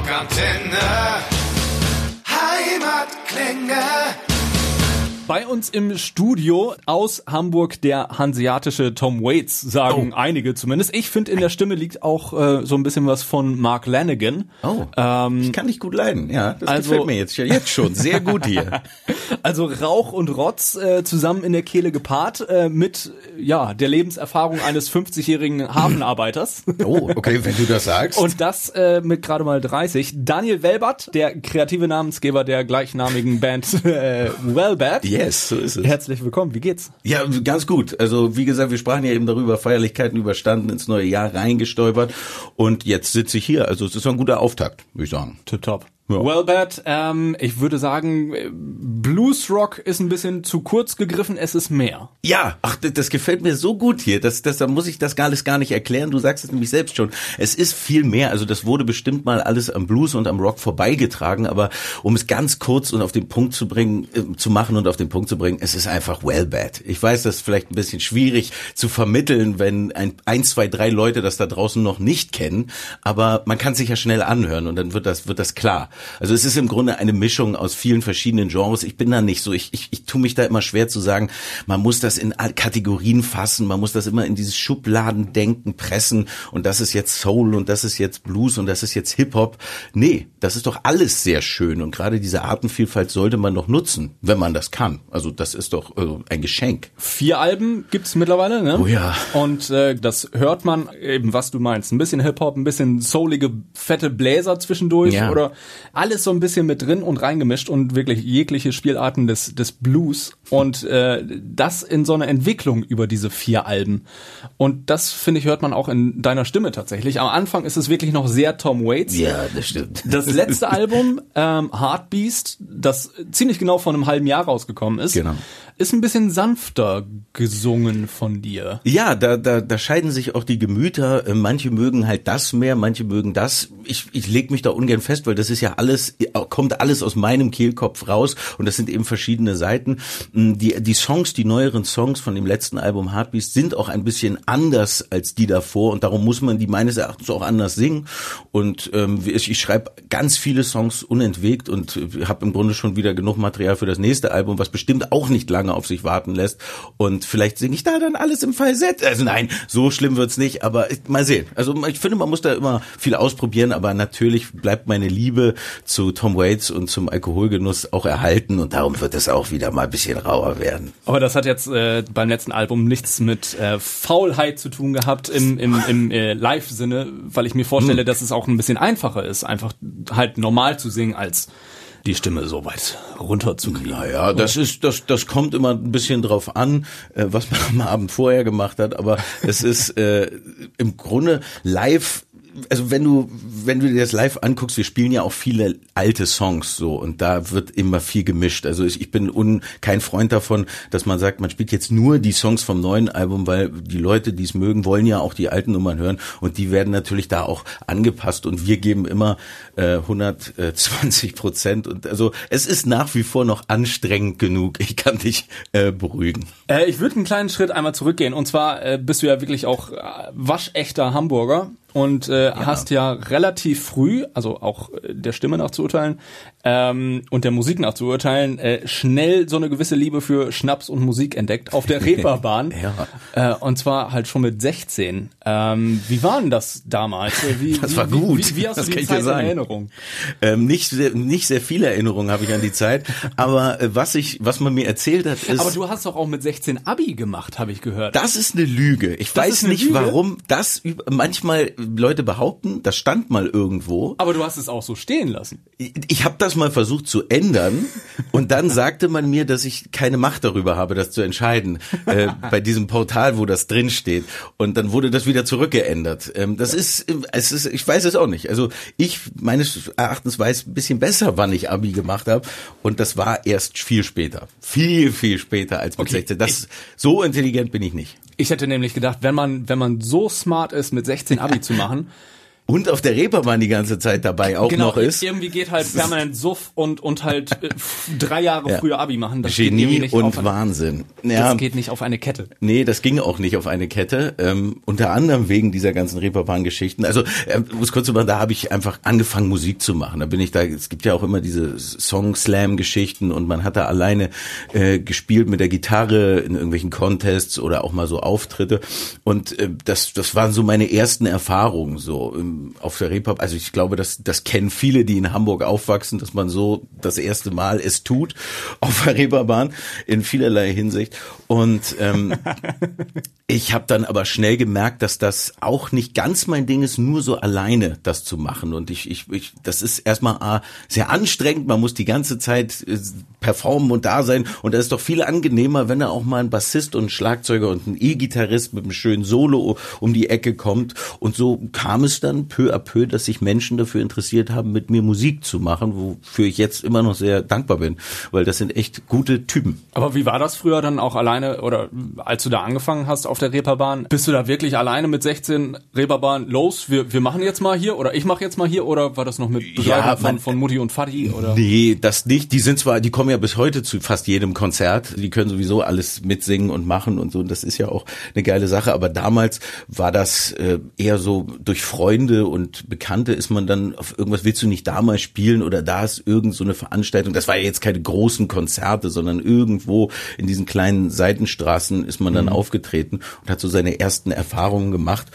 Rockantenne. Heimatklänge. Bei uns im Studio aus Hamburg der hanseatische Tom Waits, sagen Oh. einige zumindest. Ich finde, in der Stimme liegt auch äh, so ein bisschen was von Mark Lanigan. Oh, Ähm, ich kann dich gut leiden. Ja, das also- gefällt mir jetzt, jetzt schon. Sehr gut hier. Also Rauch und Rotz äh, zusammen in der Kehle gepaart äh, mit ja der Lebenserfahrung eines 50-jährigen Hafenarbeiters. Oh, okay, wenn du das sagst. Und das äh, mit gerade mal 30. Daniel Welbert, der kreative Namensgeber der gleichnamigen Band äh, Wellbad. Yes, so ist es. Herzlich willkommen, wie geht's? Ja, ganz gut. Also wie gesagt, wir sprachen ja eben darüber, Feierlichkeiten überstanden, ins neue Jahr reingestolpert und jetzt sitze ich hier. Also es ist ein guter Auftakt, würde ich sagen. Tipptopp. Ja. Wellbad, ähm, ich würde sagen, äh, Bluesrock ist ein bisschen zu kurz gegriffen, es ist mehr. Ja, ach, das, das gefällt mir so gut hier. Das, das, da muss ich das gar, alles gar nicht erklären. Du sagst es nämlich selbst schon. Es ist viel mehr. Also das wurde bestimmt mal alles am Blues und am Rock vorbeigetragen. Aber um es ganz kurz und auf den Punkt zu bringen, äh, zu machen und auf den Punkt zu bringen, es ist einfach well bad. Ich weiß, das ist vielleicht ein bisschen schwierig zu vermitteln, wenn ein, ein, zwei, drei Leute das da draußen noch nicht kennen. Aber man kann sich ja schnell anhören und dann wird das, wird das klar. Also es ist im Grunde eine Mischung aus vielen verschiedenen Genres. Ich bin da nicht so, ich, ich, ich tue mich da immer schwer zu sagen, man muss das in Kategorien fassen, man muss das immer in dieses Schubladendenken pressen und das ist jetzt Soul und das ist jetzt Blues und das ist jetzt Hip-Hop. Nee, das ist doch alles sehr schön und gerade diese Artenvielfalt sollte man doch nutzen, wenn man das kann. Also das ist doch äh, ein Geschenk. Vier Alben gibt's mittlerweile, ne? Oh ja. Und äh, das hört man eben, was du meinst. Ein bisschen Hip-Hop, ein bisschen soulige, fette Bläser zwischendurch Ja. oder alles so ein bisschen mit drin und reingemischt und wirklich jegliche Spielarten des, des Blues und äh, das in so einer Entwicklung über diese vier Alben. Und das, finde ich, hört man auch in deiner Stimme tatsächlich. Am Anfang ist es wirklich noch sehr Tom Waits. Ja, das stimmt. Das letzte Album, ähm, Heartbeast, das ziemlich genau vor einem halben Jahr rausgekommen ist, Genau. Ist ein bisschen sanfter gesungen von dir. Ja, da, da, da scheiden sich auch die Gemüter. Äh, Manche mögen halt das mehr, manche mögen das. Ich, ich leg mich da ungern fest, weil das ist ja alles, kommt alles aus meinem Kehlkopf raus und das sind eben verschiedene Seiten. Mm, Die, die Songs, die neueren Songs von dem letzten Album Heartbeast sind auch ein bisschen anders als die davor und darum muss man die meines Erachtens auch anders singen. Und ähm, ich, ich schreibe ganz viele Songs unentwegt und habe im Grunde schon wieder genug Material für das nächste Album, was bestimmt auch nicht lange auf sich warten lässt. Und vielleicht singe ich da dann alles im Falsett. Also nein, so schlimm wird's nicht, aber ich- mal sehen. Also ich finde, man muss da immer viel ausprobieren, aber natürlich bleibt meine Liebe zu Tom Waits und zum Alkoholgenuss auch erhalten und darum wird es auch wieder mal ein bisschen rauer werden. Aber das hat jetzt äh, beim letzten Album nichts mit äh, Faulheit zu tun gehabt im, im, im äh, Live-Sinne, weil ich mir vorstelle, dass es auch ein bisschen einfacher ist, einfach halt normal zu singen, als die Stimme so weit runterzukriegen. Naja, das ist, das, das kommt immer ein bisschen drauf an, äh, was man am Abend vorher gemacht hat, aber es ist äh, im Grunde live also wenn du wenn du dir das live anguckst, wir spielen ja auch viele alte Songs so und da wird immer viel gemischt. Also ich, ich bin un, kein Freund davon, dass man sagt, man spielt jetzt nur die Songs vom neuen Album, weil die Leute, die es mögen, wollen ja auch die alten Nummern hören und die werden natürlich da auch angepasst und wir geben immer äh, 120 Prozent und also es ist nach wie vor noch anstrengend genug. Ich kann dich äh, beruhigen. Äh, ich würde einen kleinen Schritt einmal zurückgehen. Und zwar äh, bist du ja wirklich auch äh, waschechter Hamburger und äh, hast ja relativ früh, also auch äh, der Stimme nach zu urteilen ähm, und der Musik nach zu urteilen, äh, schnell so eine gewisse Liebe für Schnaps und Musik entdeckt auf der Reeperbahn. Ja. Äh, und zwar halt schon mit 16. Ähm, wie war denn das damals? Äh, Wie, Das wie, war gut. Wie, wie, wie hast Das du die Zeit in. Erinnerung? Ähm, nicht sehr, nicht sehr viele Erinnerungen habe ich an die Zeit, aber äh, was ich was man mir erzählt hat ist Aber du hast doch auch mit 16 Abi gemacht, habe ich gehört. Das ist eine Lüge. Ich Das weiß nicht, Lüge? warum das manchmal Leute behaupten, das stand mal irgendwo. Aber du hast es auch so stehen lassen. Ich, ich habe das mal versucht zu ändern und dann sagte man mir, dass ich keine Macht darüber habe, das zu entscheiden äh, bei diesem Portal, wo das drin steht. Und dann wurde das wieder zurückgeändert. Ähm, das ist, es ist, ich weiß es auch nicht. Also ich meines Erachtens weiß ein bisschen besser, wann ich Abi gemacht habe und das war erst viel später, viel viel später als mit Okay, 16. Das so intelligent bin ich nicht. Ich hätte nämlich gedacht, wenn man, wenn man so smart ist, mit 16 Abi zu machen, und auf der Reeperbahn die ganze Zeit dabei auch genau, noch ist. Irgendwie geht halt permanent Suff und, und halt äh, drei Jahre Ja. früher Abi machen. Das Genie nicht und auf, Wahnsinn. Das geht nicht auf eine Kette. Nee, das ging auch nicht auf eine Kette. Ähm, unter anderem wegen dieser ganzen Reeperbahn-Geschichten. Also, äh, muss kurz sagen, da habe ich einfach angefangen, Musik zu machen. Da bin ich da, es gibt ja auch immer diese Song-Slam-Geschichten und man hat da alleine äh, gespielt mit der Gitarre in irgendwelchen Contests oder auch mal so Auftritte. Und äh, das, das waren so meine ersten Erfahrungen so auf der Reeperbahn. Also ich glaube, das, das kennen viele, die in Hamburg aufwachsen, dass man so das erste Mal es tut auf der Reeperbahn in vielerlei Hinsicht. Und ähm, ich habe dann aber schnell gemerkt, dass das auch nicht ganz mein Ding ist, nur so alleine das zu machen. Und ich, ich, ich das ist erstmal ah, sehr anstrengend. Man muss die ganze Zeit äh, performen und da sein. Und das ist doch viel angenehmer, wenn da auch mal ein Bassist und ein Schlagzeuger und ein E-Gitarrist mit einem schönen Solo um die Ecke kommt. Und so kam es dann peu à peu, dass sich Menschen dafür interessiert haben, mit mir Musik zu machen, wofür ich jetzt immer noch sehr dankbar bin, weil das sind echt gute Typen. Aber wie war das früher dann auch alleine oder als du da angefangen hast auf der Reeperbahn? Bist du da wirklich alleine mit 16 Reeperbahn los? Wir, wir machen jetzt mal hier oder ich mache jetzt mal hier oder war das noch mit Begleitung Ja, von, man- von Mutti und Vati oder? Nee, das nicht. Die sind zwar, die kommen ja bis heute zu fast jedem Konzert. Die können sowieso alles mitsingen und machen und so. Und das ist ja auch eine geile Sache. Aber damals war das äh, eher so durch Freunde und Bekannte ist man dann auf irgendwas, willst du nicht da mal spielen oder da ist irgend so eine Veranstaltung. Das war ja jetzt keine großen Konzerte, sondern irgendwo in diesen kleinen Seitenstraßen ist man dann aufgetreten und hat so seine ersten Erfahrungen gemacht.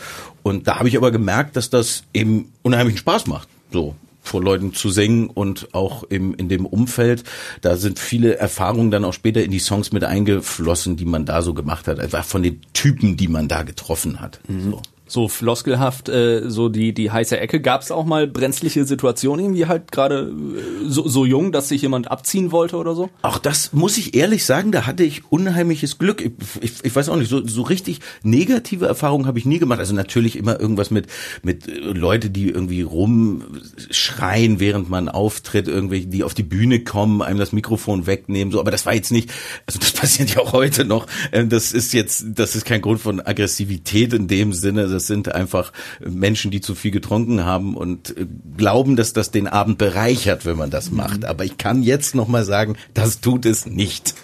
Und da habe ich aber gemerkt, dass das eben unheimlichen Spaß macht. So vor Leuten zu singen und auch im, in dem Umfeld. Da sind viele Erfahrungen dann auch später in die Songs mit eingeflossen, die man da so gemacht hat. Einfach von den Typen, die man da getroffen hat. So. So floskelhaft, äh, so die, die heiße Ecke. Gab es auch mal brenzliche Situationen, irgendwie halt gerade äh, so, so jung, dass sich jemand abziehen wollte oder so? Auch das muss ich ehrlich sagen, da hatte ich unheimliches Glück. Ich, ich, ich weiß auch nicht, so, so richtig negative Erfahrungen habe ich nie gemacht. Also natürlich immer irgendwas mit, mit äh, Leute, die irgendwie rumschreien, während man auftritt, irgendwelche, die auf die Bühne kommen, einem das Mikrofon wegnehmen, so. Aber das war jetzt nicht, also das passiert ja auch heute noch. Ähm, Das ist jetzt, das ist kein Grund von Aggressivität in dem Sinne. Das sind einfach Menschen, die zu viel getrunken haben und äh, glauben, dass das den Abend bereichert, wenn man das macht. Aber ich kann jetzt noch mal sagen, das tut es nicht.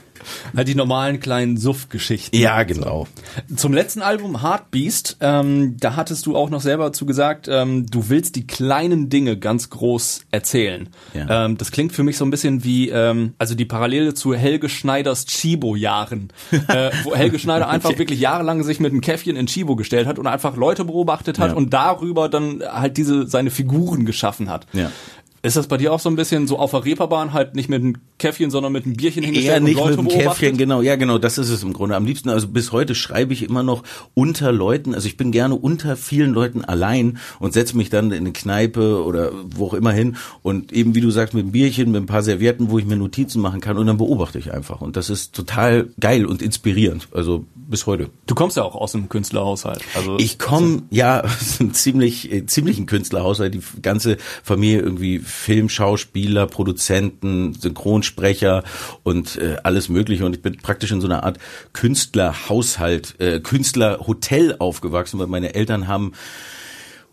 Halt die normalen kleinen Suff-Geschichten. Ja, genau. Zum letzten Album Heartbeast, ähm, da hattest du auch noch selber zu gesagt, ähm, du willst die kleinen Dinge ganz groß erzählen. Ja. Ähm, das klingt für mich so ein bisschen wie, ähm, also die Parallele zu Helge Schneiders Chibo-Jahren, äh, wo Helge Schneider einfach wirklich jahrelang sich mit einem Käffchen in Chibo gestellt hat und einfach Leute beobachtet hat Ja. und darüber dann halt diese seine Figuren geschaffen hat. Ja. Ist das bei dir auch so ein bisschen so auf der Reeperbahn halt nicht mit einem Käffchen, sondern mit einem Bierchen hingestellt Eher nicht Leute mit beobachtet? Käffchen, genau. Ja, genau, das ist es im Grunde. Am liebsten, also bis heute schreibe ich immer noch unter Leuten. Also ich bin gerne unter vielen Leuten allein und setze mich dann in eine Kneipe oder wo auch immer hin und eben, wie du sagst, mit einem Bierchen, mit ein paar Servietten, wo ich mir Notizen machen kann und dann beobachte ich einfach. Und das ist total geil und inspirierend. Also bis heute. Du kommst ja auch aus einem Künstlerhaushalt. Also Ich komme ja aus einem ziemlich äh, ziemlichen Künstlerhaushalt, die ganze Familie irgendwie Filmschauspieler, Produzenten, Synchronsprecher und äh, alles mögliche und ich bin praktisch in so einer Art Künstlerhaushalt, äh, Künstlerhotel aufgewachsen, weil meine Eltern haben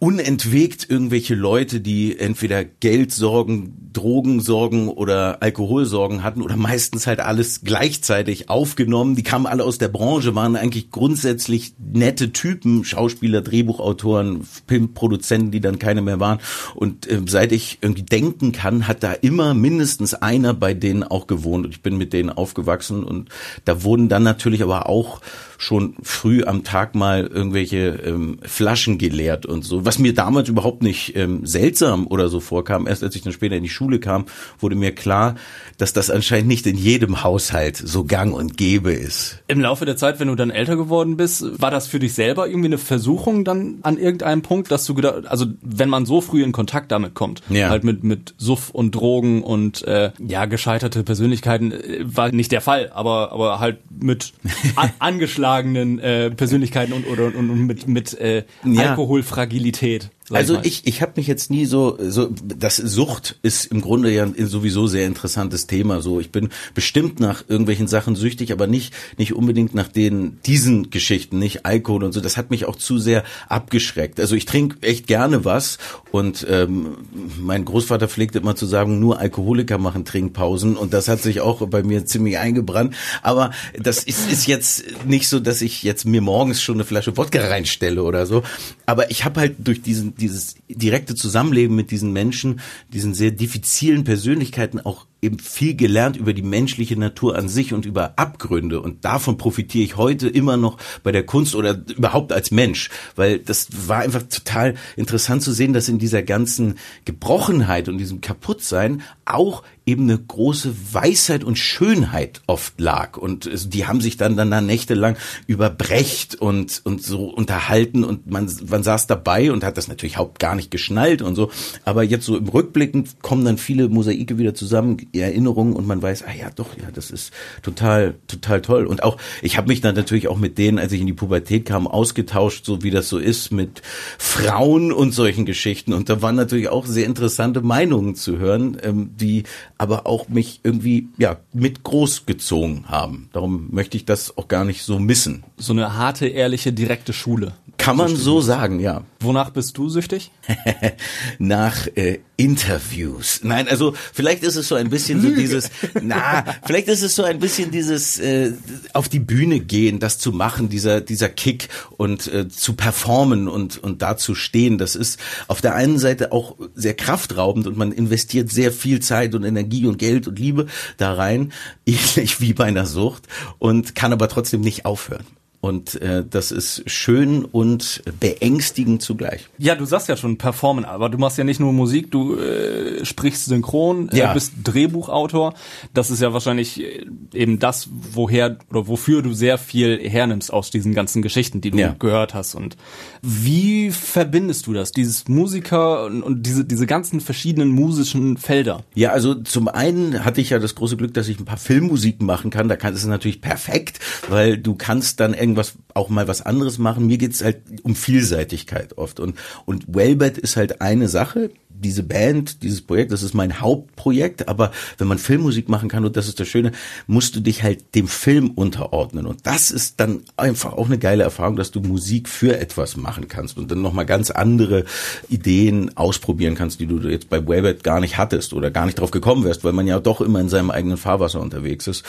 unentwegt irgendwelche Leute, die entweder Geldsorgen, Drogensorgen oder Alkoholsorgen hatten oder meistens halt alles gleichzeitig aufgenommen. Die kamen alle aus der Branche, waren eigentlich grundsätzlich nette Typen, Schauspieler, Drehbuchautoren, Filmproduzenten, die dann keine mehr waren. Und äh, seit ich irgendwie denken kann, hat da immer mindestens einer bei denen auch gewohnt. Und ich bin mit denen aufgewachsen und da wurden dann natürlich aber auch schon früh am Tag mal irgendwelche ähm, Flaschen geleert und so, was mir damals überhaupt nicht ähm, seltsam oder so vorkam. Erst als ich dann später in die Schule kam, wurde mir klar, dass das anscheinend nicht in jedem Haushalt so gang und gäbe ist. Im Laufe der Zeit, wenn du dann älter geworden bist, war das für dich selber irgendwie eine Versuchung dann an irgendeinem Punkt, dass du gedacht, also wenn man so früh in Kontakt damit kommt, Ja. halt mit mit Suff und Drogen und äh, ja gescheiterte Persönlichkeiten äh, war nicht der Fall, aber aber halt mit an, angeschlagenen äh, Persönlichkeiten und oder und, und mit mit äh, Ja. Alkoholfragilität. Realität. Also ich, ich habe mich jetzt nie so, so, das Sucht ist im Grunde ja sowieso sehr interessantes Thema. So, ich bin bestimmt nach irgendwelchen Sachen süchtig, aber nicht, nicht unbedingt nach den, diesen Geschichten, nicht Alkohol und so. Das hat mich auch zu sehr abgeschreckt. Also ich trinke echt gerne was und ähm, mein Großvater pflegte immer zu sagen, nur Alkoholiker machen Trinkpausen und das hat sich auch bei mir ziemlich eingebrannt. Aber das ist, ist jetzt nicht so, dass ich jetzt mir morgens schon eine Flasche Wodka reinstelle oder so. Aber ich habe halt durch diesen, dieses direkte Zusammenleben mit diesen Menschen, diesen sehr diffizilen Persönlichkeiten auch eben viel gelernt über die menschliche Natur an sich und über Abgründe. Und davon profitiere ich heute immer noch bei der Kunst oder überhaupt als Mensch, weil das war einfach total interessant zu sehen, dass in dieser ganzen Gebrochenheit und diesem Kaputtsein auch eben eine große Weisheit und Schönheit oft lag. Und die haben sich dann dann nächtelang über Brecht und, und so unterhalten und man, man saß dabei und hat das natürlich überhaupt gar nicht geschnallt und so. Aber jetzt so im Rückblicken kommen dann viele Mosaike wieder zusammen, Erinnerungen und man weiß, ah ja, doch, ja, das ist total, total toll. Und auch, ich habe mich dann natürlich auch mit denen, als ich in die Pubertät kam, ausgetauscht, so wie das so ist mit Frauen und solchen Geschichten. Und da waren natürlich auch sehr interessante Meinungen zu hören, ähm, die aber auch mich irgendwie ja mit großgezogen haben. Darum möchte ich das auch gar nicht so missen. So eine harte, ehrliche, direkte Schule. Kann man so sagen, ja. Wonach bist du süchtig? Nach äh, Interviews. Nein, also vielleicht ist es so ein bisschen so dieses, na, vielleicht ist es so ein bisschen dieses äh, auf die Bühne gehen, das zu machen, dieser dieser Kick und äh, zu performen und und da zu stehen. Das ist auf der einen Seite auch sehr kraftraubend und man investiert sehr viel Zeit und Energie und Geld und Liebe da rein, ähnlich wie bei einer Sucht und kann aber trotzdem nicht aufhören. Und äh, das ist schön und beängstigend zugleich. Ja, du sagst ja schon performen, aber du machst ja nicht nur Musik, du äh, sprichst synchron, äh, ja. äh, bist Drehbuchautor. Das ist ja wahrscheinlich äh, eben das, woher oder wofür du sehr viel hernimmst aus diesen ganzen Geschichten, die du ja. gehört hast. Und wie verbindest du das, dieses Musiker und, und diese, diese ganzen verschiedenen musischen Felder? Ja, also zum einen hatte ich ja das große Glück, dass ich ein paar Filmmusiken machen kann. Da kann es natürlich perfekt, weil du kannst dann irgendwas auch mal was anderes machen. Mir geht's halt um Vielseitigkeit oft. Und, und Wellbed ist halt eine Sache, diese Band, dieses Projekt, das ist mein Hauptprojekt, aber wenn man Filmmusik machen kann, und das ist das Schöne, musst du dich halt dem Film unterordnen. Und das ist dann einfach auch eine geile Erfahrung, dass du Musik für etwas machen kannst und dann nochmal ganz andere Ideen ausprobieren kannst, die du jetzt bei Webet gar nicht hattest oder gar nicht drauf gekommen wärst, weil man ja doch immer in seinem eigenen Fahrwasser unterwegs ist.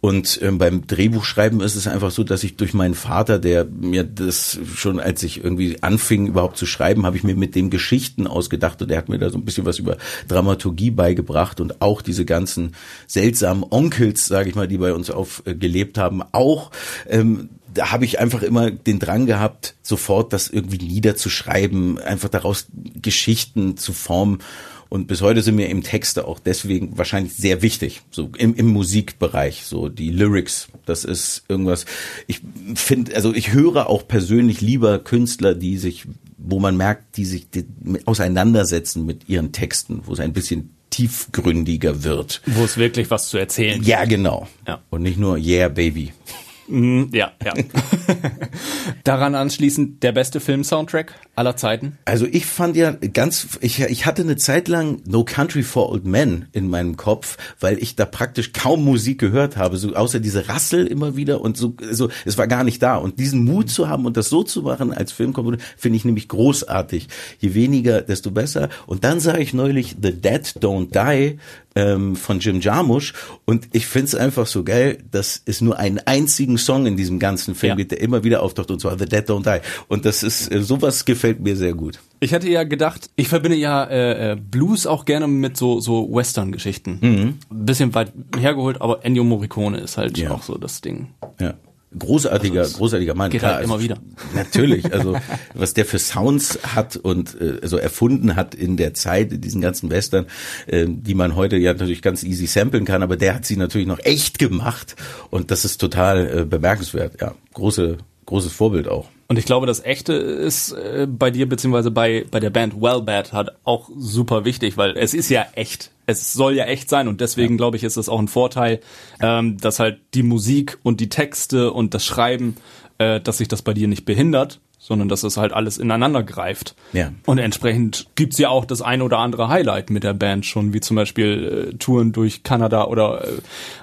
Und ähm, beim Drehbuchschreiben ist es einfach so, dass ich durch meinen Vater, der mir das schon als ich irgendwie anfing überhaupt zu schreiben, habe ich mir mit dem Geschichten ausgedacht und er hat mir da so ein bisschen was über Dramaturgie beigebracht und auch diese ganzen seltsamen Onkels, sage ich mal, die bei uns aufgelebt haben, auch ähm, da habe ich einfach immer den Drang gehabt, sofort das irgendwie niederzuschreiben, einfach daraus Geschichten zu formen. Und bis heute sind mir eben Texte auch deswegen wahrscheinlich sehr wichtig, so im, im Musikbereich, so die Lyrics, das ist irgendwas. Ich finde, also ich höre auch persönlich lieber Künstler, die sich wo man merkt, die sich die, auseinandersetzen mit ihren Texten, wo es ein bisschen tiefgründiger wird. Wo es wirklich was zu erzählen Ja, genau. Ja. Und nicht nur Yeah, Baby. Mhm, ja, ja. Daran anschließend der beste Film-Soundtrack aller Zeiten? Also ich fand ja ganz, ich, ich hatte eine Zeit lang No Country for Old Men in meinem Kopf, weil ich da praktisch kaum Musik gehört habe, so außer diese Rassel immer wieder und so, so es war gar nicht da. Und diesen Mut zu haben und das so zu machen als Filmkomponist, finde ich nämlich großartig. Je weniger, desto besser. Und dann sah ich neulich The Dead Don't Die ähm, von Jim Jarmusch und ich finde es einfach so geil, dass es nur einen einzigen Song in diesem ganzen Film ja. gibt, der immer wieder auftaucht und zwar The Dead Don't Die und das ist äh, sowas gefällt mir sehr gut. Ich hatte ja gedacht, ich verbinde ja äh, äh Blues auch gerne mit so so Western-Geschichten. Mhm. Bisschen weit hergeholt, aber Ennio Morricone ist halt ja. auch so das Ding. Ja großartiger, also großartiger Mann. Geht Klar, halt immer also, wieder. Natürlich, also was der für Sounds hat und äh, also erfunden hat in der Zeit, diesen ganzen Western, äh, die man heute ja natürlich ganz easy samplen kann, aber der hat sie natürlich noch echt gemacht und das ist total äh, bemerkenswert. Ja, große, großes Vorbild auch. Und ich glaube, das Echte ist äh, bei dir beziehungsweise bei bei der Band Well Bad hat auch super wichtig, weil es ist ja echt. Es soll ja echt sein und deswegen ja. glaube ich, ist das auch ein Vorteil, ähm, dass halt die Musik und die Texte und das Schreiben, äh, dass sich das bei dir nicht behindert, sondern dass das halt alles ineinander greift. Ja. Und entsprechend gibt's ja auch das eine oder andere Highlight mit der Band schon, wie zum Beispiel äh, Touren durch Kanada oder äh,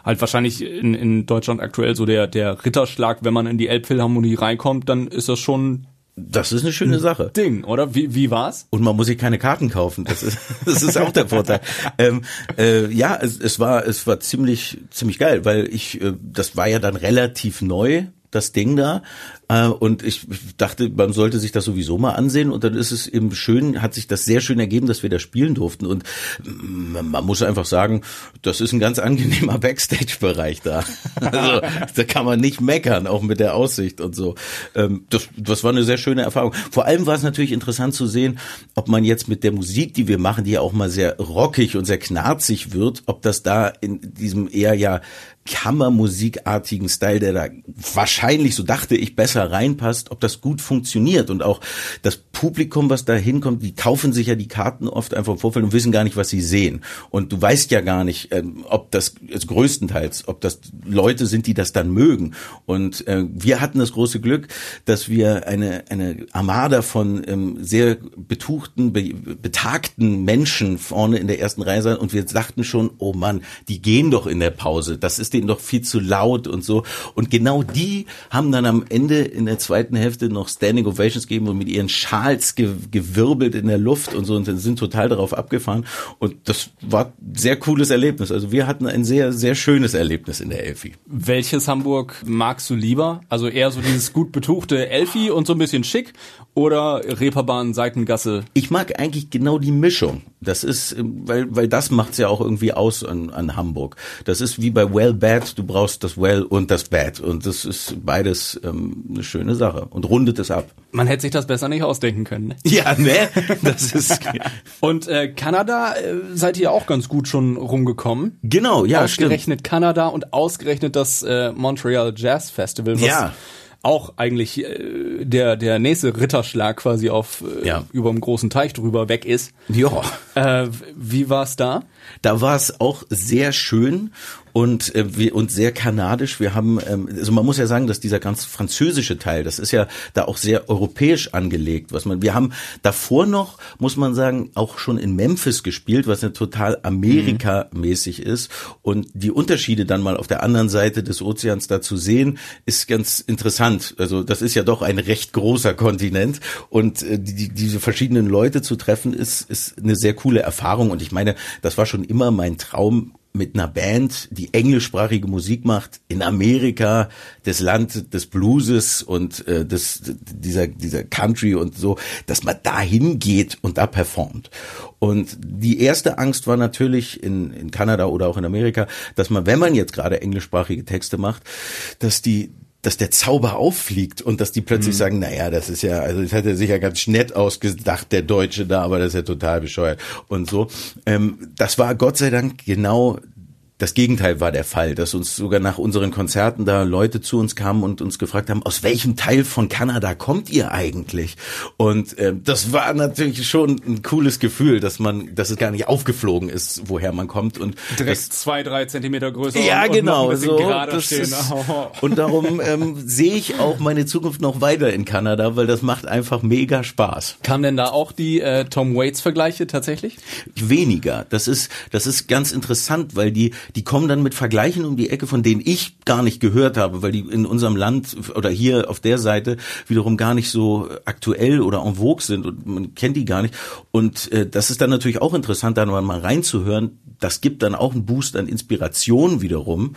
halt wahrscheinlich in, in Deutschland aktuell so der, der Ritterschlag, wenn man in die Elbphilharmonie reinkommt, dann ist das schon Das ist eine schöne Sache. Ding, oder? Wie, wie war's? Und man muss sich keine Karten kaufen. Das ist, das ist auch der Vorteil. ähm, äh, ja, es, es war, es war ziemlich, ziemlich geil, weil ich, äh, das war ja dann relativ neu, das Ding da. Äh, und ich dachte, man sollte sich das sowieso mal ansehen. Und dann ist es eben schön, hat sich das sehr schön ergeben, dass wir da spielen durften. Und man muss einfach sagen, das ist ein ganz angenehmer Backstage-Bereich da. Also da kann man nicht meckern, auch mit der Aussicht und so. Ähm, das, das war eine sehr schöne Erfahrung. Vor allem war es natürlich interessant zu sehen, ob man jetzt mit der Musik, die wir machen, die ja auch mal sehr rockig und sehr knarzig wird, ob das da in diesem eher ja Kammermusikartigen Style, der da wahrscheinlich, so dachte ich, besser reinpasst, ob das gut funktioniert und auch das Publikum, was da hinkommt, die kaufen sich ja die Karten oft einfach im Vorfeld und wissen gar nicht, was sie sehen. Und du weißt ja gar nicht, ähm, ob das also größtenteils, ob das Leute sind, die das dann mögen. Und äh, wir hatten das große Glück, dass wir eine eine Armada von ähm, sehr betuchten, be betagten Menschen vorne in der ersten Reihe sein und wir dachten schon, oh Mann, die gehen doch in der Pause. Das ist denen doch viel zu laut und so. Und genau die haben dann am Ende in der zweiten Hälfte noch Standing Ovations gegeben und mit ihren Schals ge gewirbelt in der Luft und so und sind total darauf abgefahren. Und das war sehr cooles Erlebnis. Also wir hatten ein sehr, sehr schönes Erlebnis in der Elfi. Welches Hamburg magst du lieber? Also eher so dieses gut betuchte Elfi und so ein bisschen schick oder Reeperbahn, Seitengasse? Ich mag eigentlich genau die Mischung. Das ist, weil, weil das macht's ja auch irgendwie aus an, an Hamburg. Das ist wie bei Well Bad, du brauchst das Well und das Bad. Und das ist beides ähm, eine schöne Sache und rundet es ab. Man hätte sich das besser nicht ausdenken können. Ne? Ja, ne? Das ist. und äh, Kanada äh, seid ihr auch ganz gut schon rumgekommen. Genau, ja, Ausgerechnet stimmt. Kanada und ausgerechnet das äh, Montreal Jazz Festival, was Ja. Auch eigentlich äh, der der nächste Ritterschlag quasi auf äh, Ja. über dem großen Teich drüber weg ist. Ja. Äh, wie war's da? Da war es auch sehr schön und äh, wir, und sehr kanadisch. Wir haben, ähm, also man muss ja sagen, dass dieser ganz französische Teil, das ist ja da auch sehr europäisch angelegt. Was man, wir haben davor noch, muss man sagen, auch schon in Memphis gespielt, was ja total Amerika-mäßig ist. Und die Unterschiede dann mal auf der anderen Seite des Ozeans da zu sehen, ist ganz interessant. Also das ist ja doch ein recht großer Kontinent und äh, die, diese verschiedenen Leute zu treffen, ist, ist eine sehr coole Erfahrung. Und ich meine, das war schon immer mein Traum, mit einer Band, die englischsprachige Musik macht, in Amerika, das Land des Blueses und äh, des, dieser, dieser Country und so, dass man da hingeht und da performt. Und die erste Angst war natürlich in, in Kanada oder auch in Amerika, dass man, wenn man jetzt gerade englischsprachige Texte macht, dass die dass der Zauber auffliegt und dass die plötzlich Mhm. sagen, naja, das ist ja, also das hat er sich ja ganz nett ausgedacht, der Deutsche da, aber das ist ja total bescheuert und so. Ähm, das war Gott sei Dank genau das Gegenteil war der Fall, dass uns sogar nach unseren Konzerten da Leute zu uns kamen und uns gefragt haben, aus welchem Teil von Kanada kommt ihr eigentlich? Und ähm, das war natürlich schon ein cooles Gefühl, dass man, dass es gar nicht aufgeflogen ist, woher man kommt und Direkt das, zwei, drei Zentimeter größer ja, und, genau. und so, gerader das stehen. ist, und darum ähm, sehe ich auch meine Zukunft noch weiter in Kanada, weil das macht einfach mega Spaß. Kam denn da auch die äh, Tom Waits Vergleiche tatsächlich? Weniger. Das ist, das ist ganz interessant, weil die, die kommen dann mit Vergleichen um die Ecke, von denen ich gar nicht gehört habe, weil die in unserem Land oder hier auf der Seite wiederum gar nicht so aktuell oder en vogue sind und man kennt die gar nicht. Und äh, das ist dann natürlich auch interessant, da mal reinzuhören. Das gibt dann auch einen Boost an Inspiration wiederum.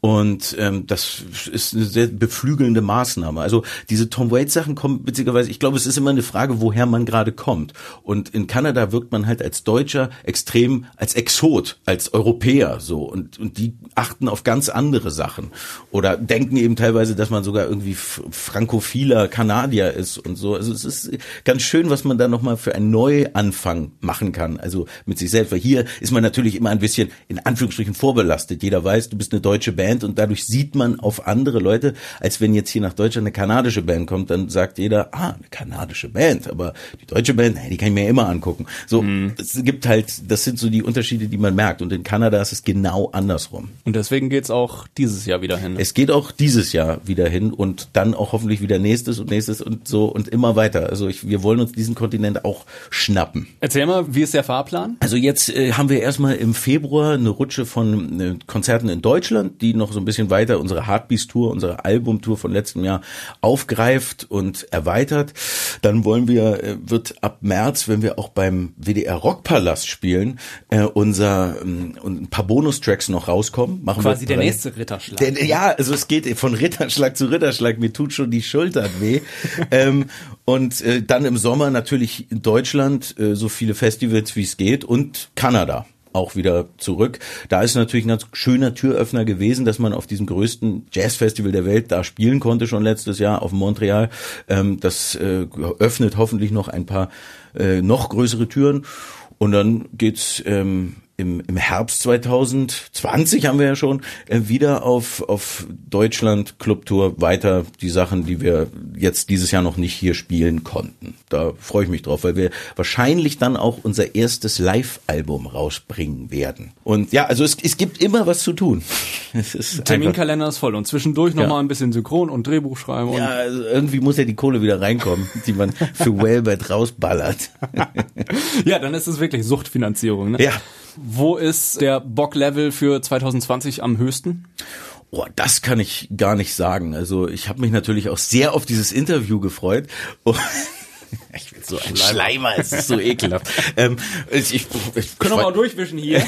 Und ähm, das ist eine sehr beflügelnde Maßnahme. Also diese Tom Waits Sachen kommen witzigerweise, ich glaube, es ist immer eine Frage, woher man gerade kommt. Und in Kanada wirkt man halt als Deutscher extrem als Exot, als Europäer so. Und, und die achten auf ganz andere Sachen. Oder denken eben teilweise, dass man sogar irgendwie frankophiler Kanadier ist und so. Also es ist ganz schön, was man da nochmal für einen Neuanfang machen kann. Also mit sich selbst. Weil hier ist man natürlich immer ein bisschen in Anführungsstrichen vorbelastet. Jeder weiß, du bist eine deutsche Band und dadurch sieht man auf andere Leute, als wenn jetzt hier nach Deutschland eine kanadische Band kommt, dann sagt jeder, ah, eine kanadische Band, aber die deutsche Band, die kann ich mir immer angucken. So, es gibt halt, das sind so die Unterschiede, die man merkt. Und in Kanada ist es genau genau andersrum. Und deswegen geht's auch dieses Jahr wieder hin. Es geht auch dieses Jahr wieder hin und dann auch hoffentlich wieder nächstes und nächstes und so und immer weiter. Also ich, wir wollen uns diesen Kontinent auch schnappen. Erzähl mal, wie ist der Fahrplan? Also jetzt äh, haben wir erstmal im Februar eine Rutsche von äh, Konzerten in Deutschland, die noch so ein bisschen weiter unsere Heartbeats Tour, unsere Albumtour von letztem Jahr aufgreift und erweitert. Dann wollen wir, äh, wird ab März, wenn wir auch beim WDR Rockpalast spielen, äh, unser ähm, ein paar Bonustracks noch rauskommen. Machen Quasi der nächste Ritterschlag. Der, ja, also es geht von Ritterschlag zu Ritterschlag. Mir tut schon die Schultern weh. ähm, und äh, dann im Sommer natürlich in Deutschland äh, so viele Festivals wie es geht und Kanada auch wieder zurück. Da ist natürlich ein ganz schöner Türöffner gewesen, dass man auf diesem größten Jazzfestival der Welt da spielen konnte schon letztes Jahr auf Montreal. Ähm, das äh, öffnet hoffentlich noch ein paar äh, noch größere Türen. Und dann geht's ähm, im, im Herbst 2020 haben wir ja schon äh, wieder auf, auf Deutschland Clubtour weiter die Sachen, die wir jetzt dieses Jahr noch nicht hier spielen konnten. Da freue ich mich drauf, weil wir wahrscheinlich dann auch unser erstes Live-Album rausbringen werden. Und ja, also es, es gibt immer was zu tun. Ist Terminkalender ist voll und zwischendurch nochmal ja. ein bisschen Synchron und Drehbuch schreiben. Und ja, also irgendwie muss ja die Kohle wieder reinkommen, die man für Wellbed rausballert. ja, dann ist es wirklich Suchtfinanzierung. Ne? Ja. Wo ist der Bock-Level für 2020 am höchsten? Oh, das kann ich gar nicht sagen. Also ich habe mich natürlich auch sehr auf dieses Interview gefreut. Ich so ein Schleimer, es ist so ekelhaft. ähm, ich, ich, ich Können wir mal durchwischen hier.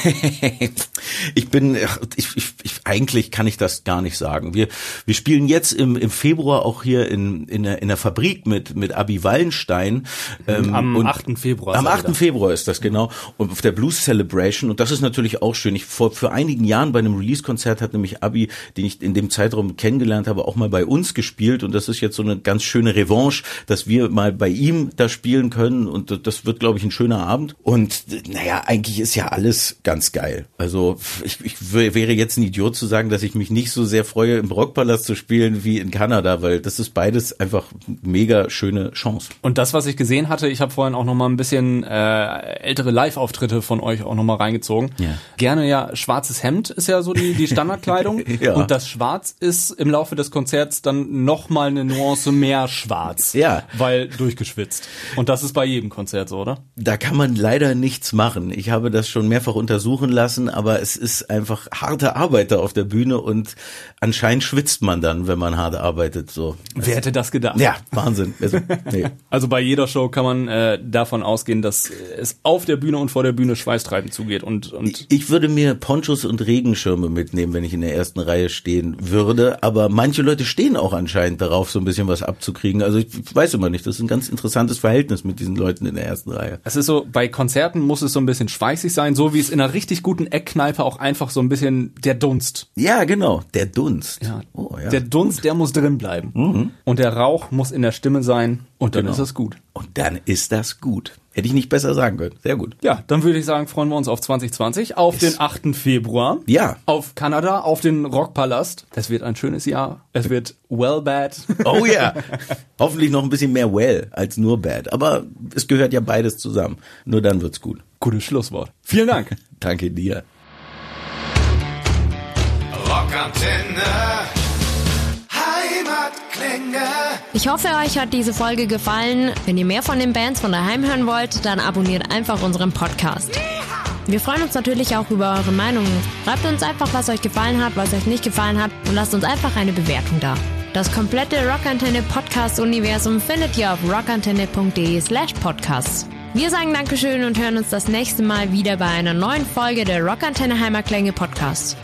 ich bin, ich, ich, ich, eigentlich kann ich das gar nicht sagen. Wir, wir spielen jetzt im, im Februar auch hier in, in, der, in der Fabrik mit, mit Abi Wallenstein. Ähm, am 8. Februar. Am 8. Februar ist das, genau. Und auf der Blues Celebration. Und das ist natürlich auch schön. Ich vor, für einigen Jahren bei einem Release-Konzert hat nämlich Abi, den ich in dem Zeitraum kennengelernt habe, auch mal bei uns gespielt. Und das ist jetzt so eine ganz schöne Revanche, dass wir mal bei ihm da spielen können und das wird, glaube ich, ein schöner Abend. Und naja, eigentlich ist ja alles ganz geil. Also ich, ich wäre jetzt ein Idiot zu sagen, dass ich mich nicht so sehr freue, im Rockpalast zu spielen wie in Kanada, weil das ist beides einfach mega schöne Chance. Und das, was ich gesehen hatte, ich habe vorhin auch noch mal ein bisschen äh, ältere Live-Auftritte von euch auch noch mal reingezogen. Ja. Gerne ja schwarzes Hemd ist ja so die, die Standardkleidung ja. und das Schwarz ist im Laufe des Konzerts dann noch mal eine Nuance mehr schwarz, ja. weil durchgeschwitzt. Und das ist bei jedem Konzert so, oder? Da kann man leider nichts machen. Ich habe das schon mehrfach untersuchen lassen, aber es ist einfach harte Arbeit da auf der Bühne und anscheinend schwitzt man dann, wenn man hart arbeitet. So. Wer hätte das gedacht? Ja, Wahnsinn. Also, nee. also bei jeder Show kann man äh, davon ausgehen, dass es auf der Bühne und vor der Bühne schweißtreibend zugeht. Und, und ich, ich würde mir Ponchos und Regenschirme mitnehmen, wenn ich in der ersten Reihe stehen würde. Aber manche Leute stehen auch anscheinend darauf, so ein bisschen was abzukriegen. Also ich weiß immer nicht. Das ist ein ganz interessantes Verhältnis mit diesen Leuten in der ersten Reihe. Es ist so, bei Konzerten muss es so ein bisschen schweißig sein, so wie es in einer richtig guten Eckkneipe auch einfach so ein bisschen der Dunst. Ja, genau, der Dunst. Ja. Oh, ja. Der Dunst, gut. der muss drin bleiben. Mhm. Und der Rauch muss in der Stimme sein und dann genau. ist das gut. Und dann ist das gut. Hätte ich nicht besser sagen können. Sehr gut. Ja, dann würde ich sagen, freuen wir uns auf 2020, auf yes. den 8. Februar. Ja. Auf Kanada, auf den Rockpalast. Das wird ein schönes Jahr. Es wird well bad. Oh ja. Hoffentlich noch ein bisschen mehr well als nur bad. Aber es gehört ja beides zusammen. Nur dann wird's gut. Gutes Schlusswort. Vielen Dank. Danke dir. Rockantenne. Ich hoffe, euch hat diese Folge gefallen. Wenn ihr mehr von den Bands von daheim hören wollt, dann abonniert einfach unseren Podcast. Wir freuen uns natürlich auch über eure Meinungen. Schreibt uns einfach, was euch gefallen hat, was euch nicht gefallen hat und lasst uns einfach eine Bewertung da. Das komplette Rockantenne Podcast Universum findet ihr auf rockantenne.de slash podcasts. Wir sagen Dankeschön und hören uns das nächste Mal wieder bei einer neuen Folge der Rockantenne Heimatklänge Podcast.